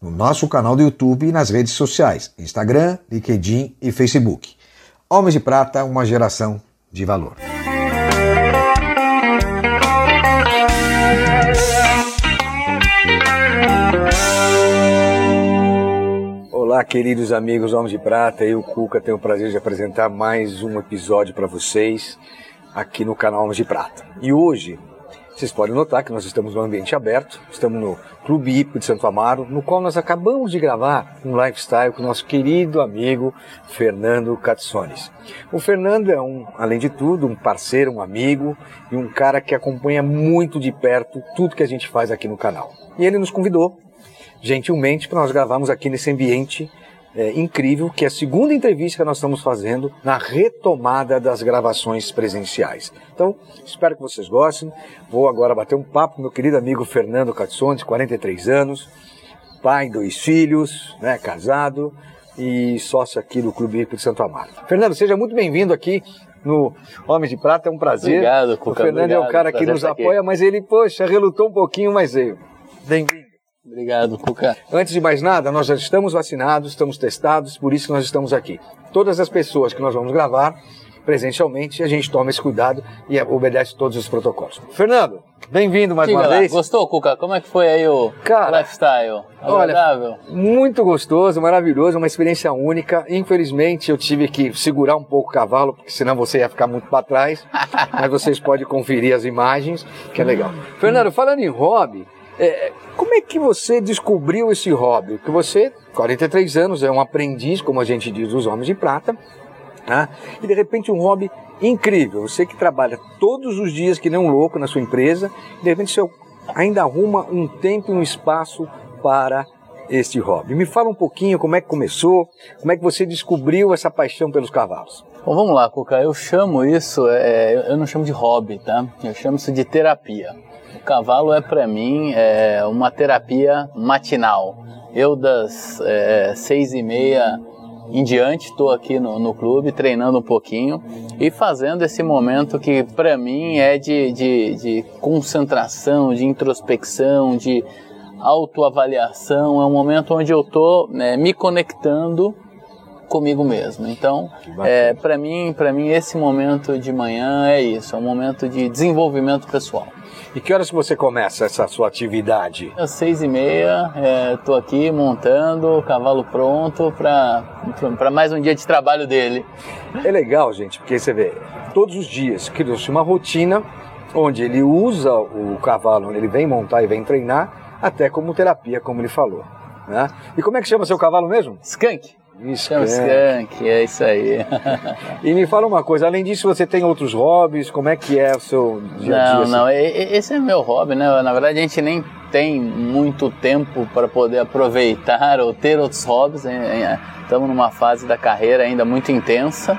no nosso canal do YouTube e nas redes sociais, Instagram, LinkedIn e Facebook. Homens de Prata, uma geração de valor. Olá, queridos amigos Homens de Prata, eu, Cuca, tenho o prazer de apresentar mais um episódio para vocês aqui no canal Homens de Prata. E hoje vocês podem notar que nós estamos num ambiente aberto, estamos no Clube Hípico de Santo Amaro, no qual nós acabamos de gravar um lifestyle com o nosso querido amigo Fernando Catsones. O Fernando é um, além de tudo, um parceiro, um amigo e um cara que acompanha muito de perto tudo que a gente faz aqui no canal. E ele nos convidou, gentilmente, para nós gravarmos aqui nesse ambiente é, incrível, que é a segunda entrevista que nós estamos fazendo na retomada das gravações presenciais. Então, espero que vocês gostem. Vou agora bater um papo com meu querido amigo Fernando Catsonte, 43 anos, pai, dois filhos, né, casado e sócio aqui do Clube Rico de Santo Amaro. Fernando, seja muito bem-vindo aqui no Homens de Prata, é um prazer. Obrigado, Cuca, O Fernando obrigado, é o cara que nos estar aqui. apoia, mas ele, poxa, relutou um pouquinho, mas veio. Bem-vindo. Obrigado, Cuca. Antes de mais nada, nós já estamos vacinados, estamos testados, por isso que nós estamos aqui. Todas as pessoas que nós vamos gravar presencialmente, a gente toma esse cuidado e obedece todos os protocolos. Fernando, bem-vindo mais Diga uma lá, vez. gostou, Cuca? Como é que foi aí o Cara, lifestyle? Olha, Agradável? muito gostoso, maravilhoso, uma experiência única. Infelizmente, eu tive que segurar um pouco o cavalo, porque senão você ia ficar muito para trás. Mas vocês podem conferir as imagens, que é legal. Fernando, falando em hobby, é, como é que você descobriu esse hobby? Porque você, 43 anos, é um aprendiz, como a gente diz, dos Homens de Prata, né? e de repente um hobby incrível. Você que trabalha todos os dias que nem um louco na sua empresa, e de repente você ainda arruma um tempo e um espaço para este hobby. Me fala um pouquinho como é que começou, como é que você descobriu essa paixão pelos cavalos. Bom, vamos lá, Cuca. Eu chamo isso, é, eu não chamo de hobby, tá? Eu chamo isso de terapia. Cavalo é para mim é, uma terapia matinal. Eu das é, seis e meia em diante estou aqui no, no clube treinando um pouquinho e fazendo esse momento que para mim é de, de, de concentração, de introspecção, de autoavaliação. É um momento onde eu estou né, me conectando comigo mesmo. Então, é, para mim, para mim esse momento de manhã é isso, é um momento de desenvolvimento pessoal. E que horas que você começa essa sua atividade? Às seis e meia, estou aqui montando o cavalo pronto para mais um dia de trabalho dele. É legal, gente, porque você vê, todos os dias criou-se uma rotina onde ele usa o cavalo, onde ele vem montar e vem treinar, até como terapia, como ele falou. Né? E como é que chama seu cavalo mesmo? Skunk. Chama Skunk. Skunk, é isso aí. E me fala uma coisa, além disso, você tem outros hobbies? Como é que é o seu dia a dia? Não, assim? não, esse é meu hobby, né? Na verdade, a gente nem tem muito tempo para poder aproveitar ou ter outros hobbies. Estamos numa fase da carreira ainda muito intensa.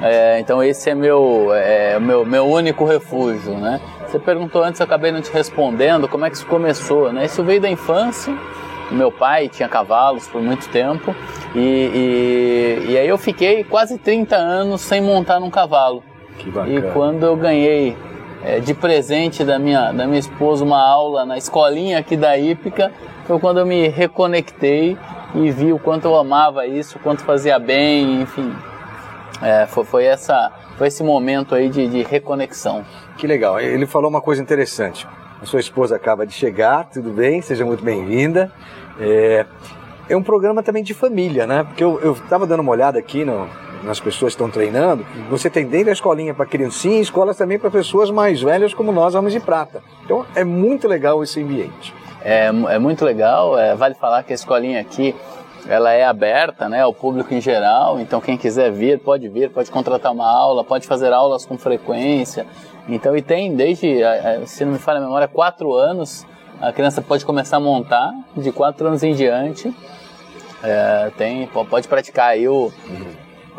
É, então esse é meu, é, o meu, meu único refúgio, né? Você perguntou antes, eu acabei não te respondendo como é que isso começou, né? Isso veio da infância. Meu pai tinha cavalos por muito tempo e, e, e aí eu fiquei quase 30 anos sem montar num cavalo. Que bacana. E quando eu ganhei é, de presente da minha, da minha esposa uma aula na escolinha aqui da Hípica, foi quando eu me reconectei e vi o quanto eu amava isso, o quanto fazia bem, enfim. É, foi, foi, essa, foi esse momento aí de, de reconexão. Que legal. Ele falou uma coisa interessante. A sua esposa acaba de chegar, tudo bem? Seja muito bem-vinda. É, é um programa também de família, né? Porque eu estava dando uma olhada aqui no, nas pessoas que estão treinando. Você tem dentro da escolinha para criancinha escolas também para pessoas mais velhas como nós, Homens de Prata. Então é muito legal esse ambiente. É, é muito legal, é, vale falar que a escolinha aqui ela é aberta né, ao público em geral, então quem quiser vir pode vir, pode contratar uma aula, pode fazer aulas com frequência. Então, e tem desde, se não me falha a memória, quatro anos, a criança pode começar a montar, de quatro anos em diante. É, tem, pode praticar aí o,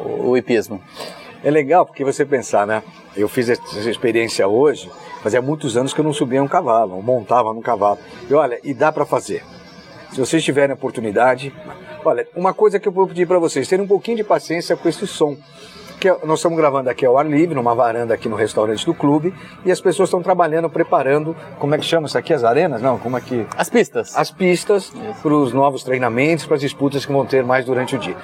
o, o hipismo. É legal porque você pensar, né? Eu fiz essa experiência hoje, fazia muitos anos que eu não subia um cavalo, montava num cavalo. E olha, e dá para fazer. Se vocês tiverem oportunidade, olha, uma coisa que eu vou pedir para vocês, terem um pouquinho de paciência com esse som. Que nós estamos gravando aqui ao ar livre, numa varanda aqui no restaurante do clube, e as pessoas estão trabalhando, preparando, como é que chama isso aqui? As arenas? Não, como é que. As pistas. As pistas para os novos treinamentos, para as disputas que vão ter mais durante o dia.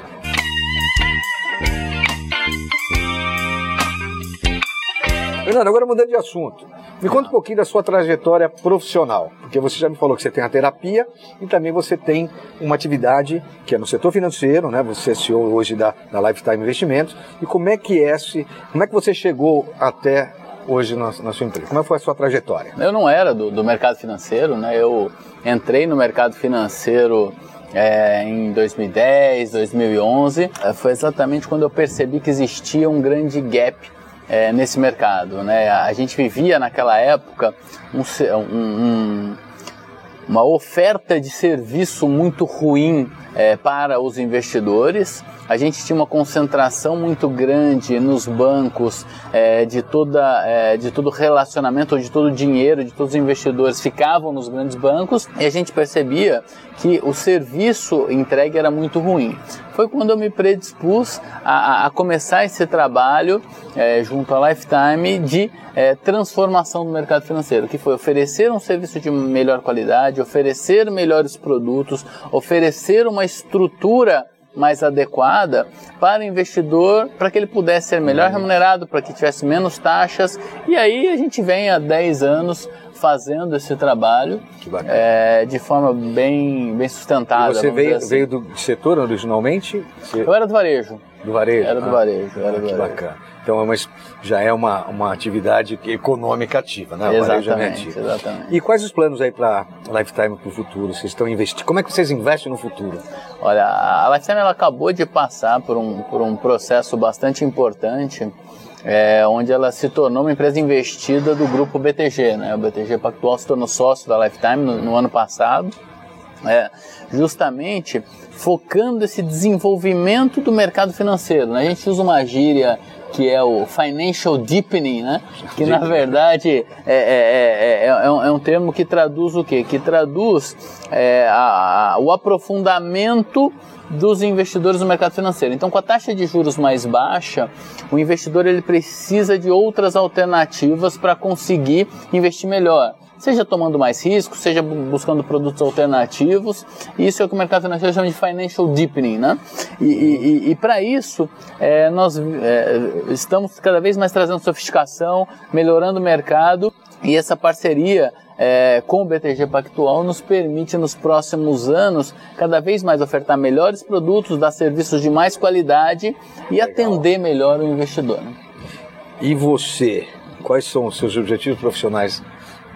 Fernando, agora mudando de assunto. Me conta um pouquinho da sua trajetória profissional, porque você já me falou que você tem a terapia e também você tem uma atividade que é no setor financeiro, né? Você é CEO hoje da, da Lifetime Investimentos. E como é que é esse, como é que você chegou até hoje na, na, sua empresa? Como foi a sua trajetória? Eu não era do, do mercado financeiro, né? Eu entrei no mercado financeiro é, em 2010, 2011. É, foi exatamente quando eu percebi que existia um grande gap é, nesse mercado. Né? A gente vivia naquela época um, um, uma oferta de serviço muito ruim é, para os investidores. A gente tinha uma concentração muito grande nos bancos é, de, toda, é, de todo relacionamento, de todo o dinheiro, de todos os investidores ficavam nos grandes bancos e a gente percebia que o serviço entregue era muito ruim. Foi quando eu me predispus a, a começar esse trabalho é, junto à Lifetime de é, transformação do mercado financeiro, que foi oferecer um serviço de melhor qualidade, oferecer melhores produtos, oferecer uma estrutura mais adequada para o investidor, para que ele pudesse ser melhor uhum. remunerado, para que tivesse menos taxas. E aí a gente vem há 10 anos fazendo esse trabalho é, de forma bem, bem sustentada. E você veio, assim. veio do setor originalmente? Você... Eu era do varejo. Do varejo? Era do ah, varejo. Era ah, do que varejo. bacana. Então é uma, já é uma, uma atividade econômica ativa, né? Exatamente, exatamente. E quais os planos aí para Lifetime para o futuro? Vocês estão investindo? Como é que vocês investem no futuro? Olha, a Lifetime ela acabou de passar por um, por um processo bastante importante é, onde ela se tornou uma empresa investida do grupo BTG. Né? O BTG Pactual se tornou sócio da Lifetime no, no ano passado, é, justamente focando esse desenvolvimento do mercado financeiro. Né? A gente usa uma gíria que é o financial deepening, né? que na verdade é, é, é, é, um, é um termo que traduz o quê? Que traduz a, a, o aprofundamento dos investidores no mercado financeiro. Então, com a taxa de juros mais baixa, o investidor ele precisa de outras alternativas para conseguir investir melhor. Seja tomando mais risco, seja buscando produtos alternativos. Isso é o que o mercado financeiro chama de financial deepening, né? E, e, e para isso, é, nós é, estamos cada vez mais trazendo sofisticação, melhorando o mercado e essa parceria é, com o BTG Pactual nos permite nos próximos anos cada vez mais ofertar melhores produtos, dar serviços de mais qualidade e Legal. atender melhor o investidor. Né? E você, quais são os seus objetivos profissionais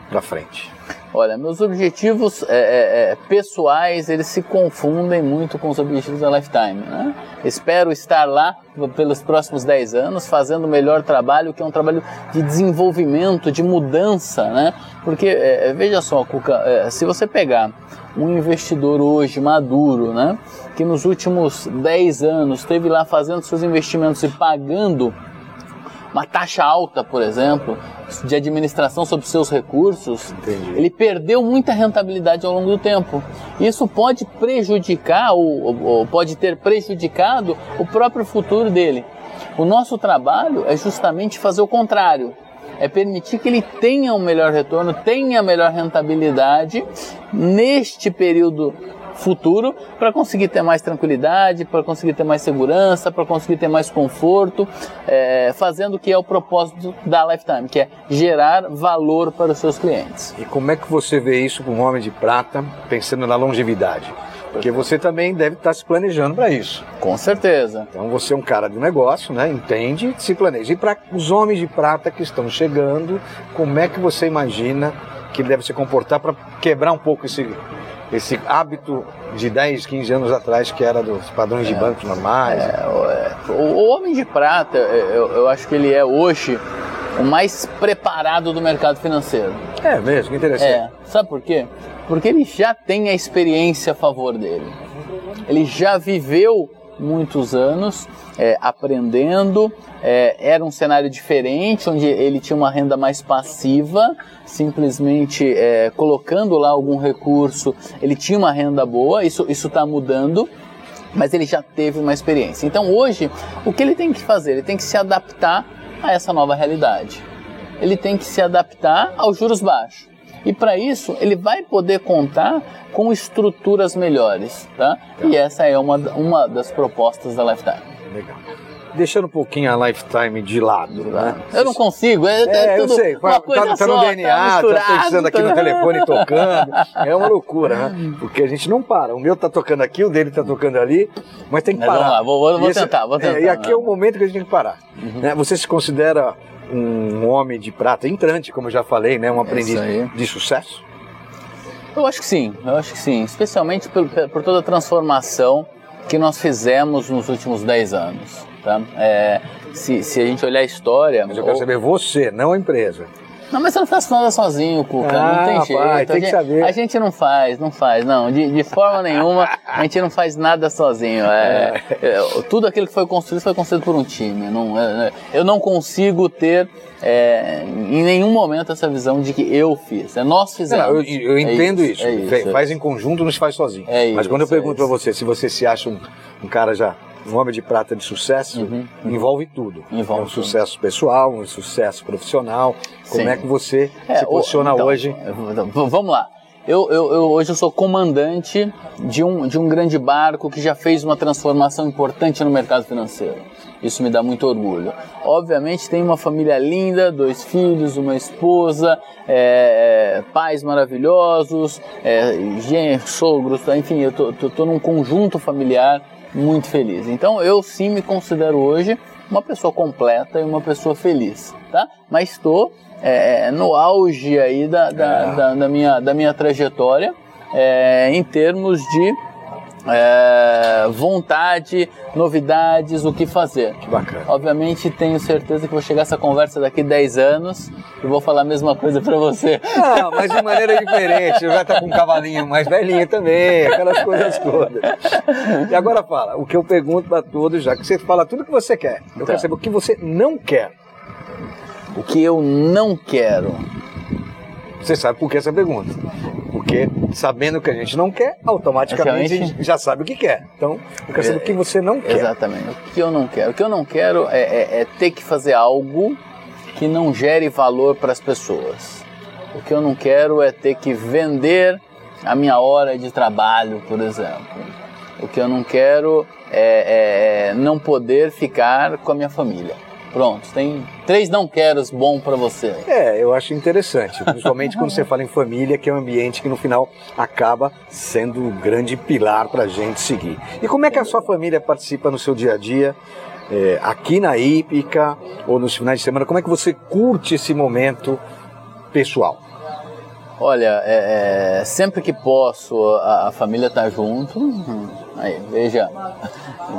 para frente? Olha, meus objetivos é, é, é, pessoais, eles se confundem muito com os objetivos da Lifetime. Né? Espero estar lá pelos próximos 10 anos, fazendo o melhor trabalho, que é um trabalho de desenvolvimento, de mudança, né? Porque, é, é, veja só, Cuca, é, se você pegar um investidor hoje maduro, né? Que nos últimos 10 anos esteve lá fazendo seus investimentos e pagando uma taxa alta, por exemplo, de administração sobre seus recursos, Entendi. ele perdeu muita rentabilidade ao longo do tempo. Isso pode prejudicar ou, ou pode ter prejudicado o próprio futuro dele. O nosso trabalho é justamente fazer o contrário é permitir que ele tenha um melhor retorno, tenha melhor rentabilidade neste período futuro para conseguir ter mais tranquilidade, para conseguir ter mais segurança, para conseguir ter mais conforto, é, fazendo o que é o propósito da Lifetime, que é gerar valor para os seus clientes. E como é que você vê isso com um homem de prata, pensando na longevidade? Porque você também deve estar se planejando para isso. Com certeza. Então você é um cara do negócio, né? Entende, se planeja. E para os homens de prata que estão chegando, como é que você imagina que ele deve se comportar para quebrar um pouco esse esse hábito de 10, 15 anos atrás que era dos padrões é, de bancos normais. É, o, o, Homem de Prata, eu, eu, acho que ele é hoje o mais preparado do mercado financeiro. É mesmo, que interessante. É, sabe por quê? Porque ele já tem a experiência a favor dele. Ele já viveu muitos anos é, aprendendo. É, era um cenário diferente, onde ele tinha uma renda mais passiva, simplesmente é, colocando lá algum recurso, ele tinha uma renda boa. Isso está mudando mas ele já teve uma experiência. Então hoje, o que ele tem que fazer? Ele tem que se adaptar a essa nova realidade. Ele tem que se adaptar aos juros baixos. E para isso, ele vai poder contar com estruturas melhores, tá? E essa é uma, uma das propostas da Lifetime. Legal deixando um pouquinho a lifetime de lado. Né? Eu não consigo, é, é, é eu sei, uma tá, tá no DNA, tá, tá pensando aqui no telefone tocando, é uma loucura, né? Porque a gente não para, o meu tá tocando aqui, o dele tá tocando ali, mas tem que mas parar. Vamos lá, vou, vou, esse, tentar, vou tentar. É, e aqui é o momento que a gente tem que parar. Uhum. Né? Você se considera um homem de prata entrante, como eu já falei, né? Um aprendiz de sucesso? Eu acho que sim, eu acho que sim, especialmente por, por toda a transformação que nós fizemos nos últimos 10 anos. Tá? É, se, se a gente olhar a história. Mas eu quero ou... saber você, não a empresa. Não, mas você não faz nada sozinho, Cuca. Ah, não tem jeito. Pai, tem a, gente, saber. a gente não faz, não faz, não. De, de forma nenhuma, a gente não faz nada sozinho. É, é. é, tudo aquilo que foi construído foi construído por um time. Não, é, é, eu não consigo ter é, em nenhum momento essa visão de que eu fiz. É nós fizemos. Não, eu, eu, entendo isso. isso. isso. Faz em conjunto, não se faz sozinho. mas quando eu pergunto para você se você se acha um, um cara já um homem de prata de sucesso uhum, uhum. envolve tudo. Envolve é um tudo. sucesso pessoal, um sucesso profissional. Como Sim. é que você é, se posiciona então, hoje? Vamos lá. Eu, eu, eu, hoje eu sou comandante de um, de um grande barco que já fez uma transformação importante no mercado financeiro. Isso me dá muito orgulho. Obviamente tem uma família linda, dois filhos, uma esposa, é, é, pais maravilhosos, é, sogros, enfim, eu tô, tô, tô num conjunto familiar muito feliz. Então eu sim me considero hoje uma pessoa completa e uma pessoa feliz, tá? Mas estou é, é, no auge aí da, da, é. da, da, minha, da minha trajetória é, em termos de é, vontade, novidades, o que fazer. Que bacana. Obviamente tenho certeza que vou chegar a essa conversa daqui 10 anos e vou falar a mesma coisa para você. Não, mas de maneira diferente. Eu já tá com um cavalinho mais velhinho também, aquelas coisas todas. E agora fala, o que eu pergunto para todos, já que você fala tudo o que você quer. Eu tá. quero saber o que você não quer. O que eu não quero. Você sabe por que essa pergunta? Porque sabendo o que a gente não quer, automaticamente a gente já sabe o que quer. Então, eu quero saber o que você não quer. Exatamente. O que eu não quero? O que eu não quero é, é, é ter que fazer algo que não gere valor para as pessoas. O que eu não quero é ter que vender a minha hora de trabalho, por exemplo. O que eu não quero é, é, é não poder ficar com a minha família. Pronto, tem três não queros bom para você. É, eu acho interessante, principalmente quando você fala em família, que é um ambiente que no final acaba sendo um grande pilar para a gente seguir. E como é que a sua família participa no seu dia a dia? É, aqui na Ípica ou nos finais de semana, como é que você curte esse momento pessoal? Olha, é, é, sempre que posso, a, a família tá junto. Aí, veja,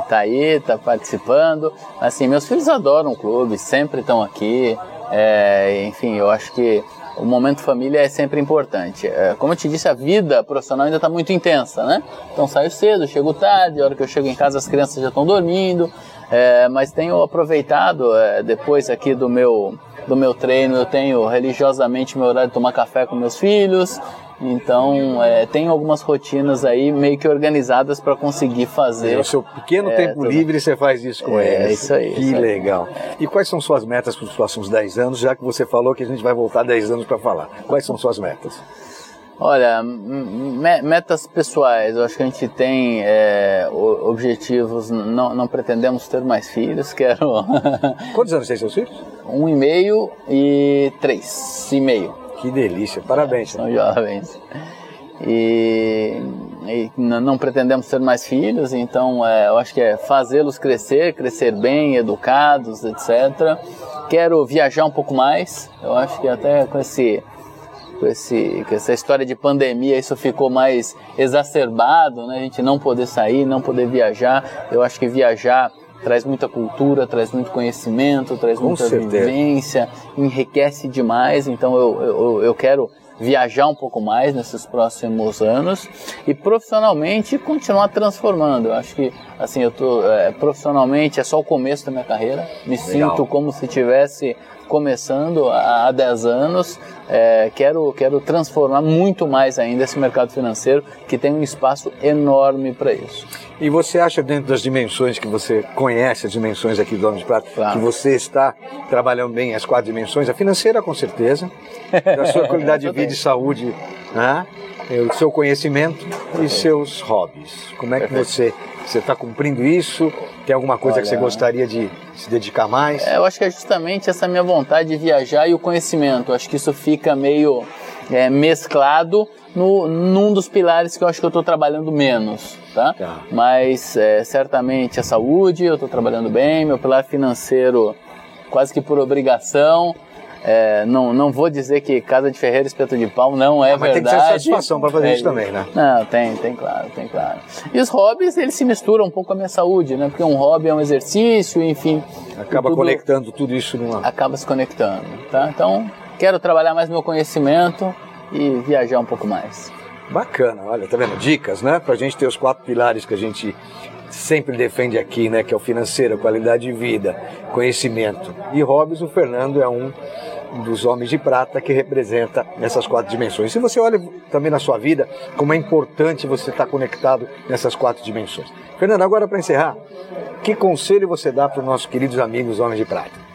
tá aí, tá participando. Assim, meus filhos adoram o clube, sempre estão aqui. É, enfim, eu acho que o momento família é sempre importante. É, como eu te disse, a vida profissional ainda está muito intensa, né? Então saio cedo, chego tarde, a hora que eu chego em casa as crianças já estão dormindo. É, mas tenho aproveitado é, depois aqui do meu do meu treino, eu tenho religiosamente meu horário de tomar café com meus filhos. Então, é, tem algumas rotinas aí meio que organizadas para conseguir fazer. No seu pequeno é, tempo tudo. livre você faz isso com é, eles. É isso aí. Que isso legal. Aí. E quais são suas metas para os próximos 10 anos, já que você falou que a gente vai voltar 10 anos para falar? Quais são suas metas? Olha, metas pessoais, eu acho que a gente tem é, objetivos, não, não pretendemos ter mais filhos, quero... Quantos anos tem seus filhos? Um e meio e três e meio. Que delícia, parabéns. São jovens. E, e, não pretendemos ter mais filhos, então é, eu acho que é fazê-los crescer, crescer bem, educados, etc. Quero viajar um pouco mais, eu acho que até com esse com, esse, com essa história de pandemia, isso ficou mais exacerbado, né? A gente não poder sair, não poder viajar. Eu acho que viajar traz muita cultura, traz muito conhecimento, traz com muita certeza. vivência, enriquece demais. Então eu, eu, eu quero viajar um pouco mais nesses próximos anos e profissionalmente continuar transformando. Eu acho que assim eu tô é, profissionalmente é só o começo da minha carreira. Me Legal. sinto como se tivesse começando há 10 anos. É, quero, quero transformar muito mais ainda esse mercado financeiro, que tem um espaço enorme para isso. E você acha, dentro das dimensões que você conhece, as dimensões aqui do Homem de Prata, claro. que você está trabalhando bem as quatro dimensões? A financeira, com certeza, a sua qualidade de vida e saúde, né? o seu conhecimento e seus hobbies. Como é que você você está cumprindo isso? Tem alguma coisa Olha, que você gostaria de se dedicar mais? É, eu acho que é justamente essa minha vontade de viajar e o conhecimento. Eu acho que isso fica meio é, mesclado no, num dos pilares que eu acho que eu estou trabalhando menos, tá? tá. Mas é, certamente a saúde, eu estou trabalhando bem, meu pilar financeiro quase que por obrigação, é, não, não vou dizer que Casa de Ferreira Espeto de Pau não é ah, mas verdade. Mas tem que ter satisfação para fazer é, isso também, né? Não, tem, tem claro, tem claro. E os hobbies, eles se misturam um pouco com a minha saúde, né? Porque um hobby é um exercício, enfim. Acaba tudo, conectando tudo isso numa... Acaba se conectando, tá? Então, quero trabalhar mais meu conhecimento e viajar um pouco mais. Bacana, olha, tá vendo? Dicas, né? Pra gente ter os quatro pilares que a gente sempre defende aqui, né? Que é o financeiro, qualidade de vida, conhecimento. E hobbies, o Fernando é um dos homens de prata que representa essas quatro dimensões. Se você olha também na sua vida, como é importante você estar conectado nessas quatro dimensões. Fernando, agora para encerrar, que conselho você dá para os nossos queridos amigos homens de prata?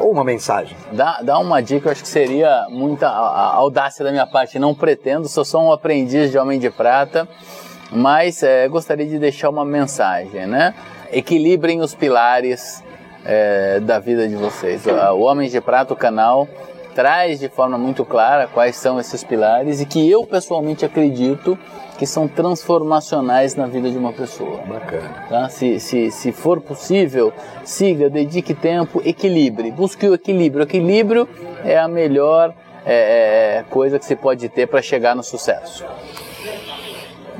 Ou uma mensagem? Dá, dá uma dica, eu acho que seria muita audácia da minha parte. Não pretendo, sou só um aprendiz de homem de prata, mas é, gostaria de deixar uma mensagem, né? Equilibrem os pilares é, da vida de vocês. O Homens de Prata, o canal, traz de forma muito clara quais são esses pilares e que eu pessoalmente acredito que são transformacionais na vida de uma pessoa. Bacana. Tá? Se, se, se for possível, siga, dedique tempo, equilibre, busque o equilíbrio. O equilíbrio é a melhor é, é coisa que se pode ter para chegar no sucesso.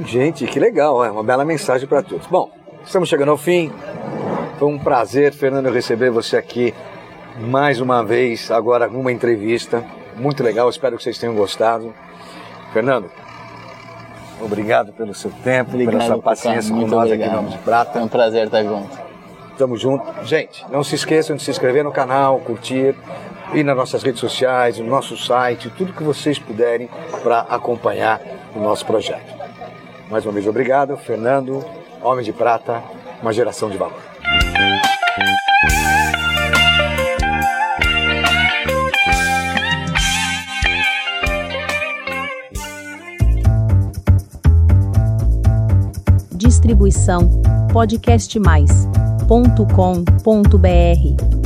Gente, que legal, é uma bela mensagem para todos. Bom, estamos chegando ao fim. Foi um prazer, Fernando, receber você aqui mais uma vez, agora numa entrevista. Muito legal, espero que vocês tenham gostado. Fernando, obrigado pelo seu tempo, obrigado, pela sua paciência com nós obrigado. aqui no Homem de Prata. Foi um prazer estar junto. Tamo junto. Gente, não se esqueçam de se inscrever no canal, curtir, ir nas nossas redes sociais, no nosso site, tudo que vocês puderem para acompanhar o nosso projeto. Mais uma vez, obrigado, Fernando, Homem de Prata, uma geração de valor. Distribuição podcastmais.com.br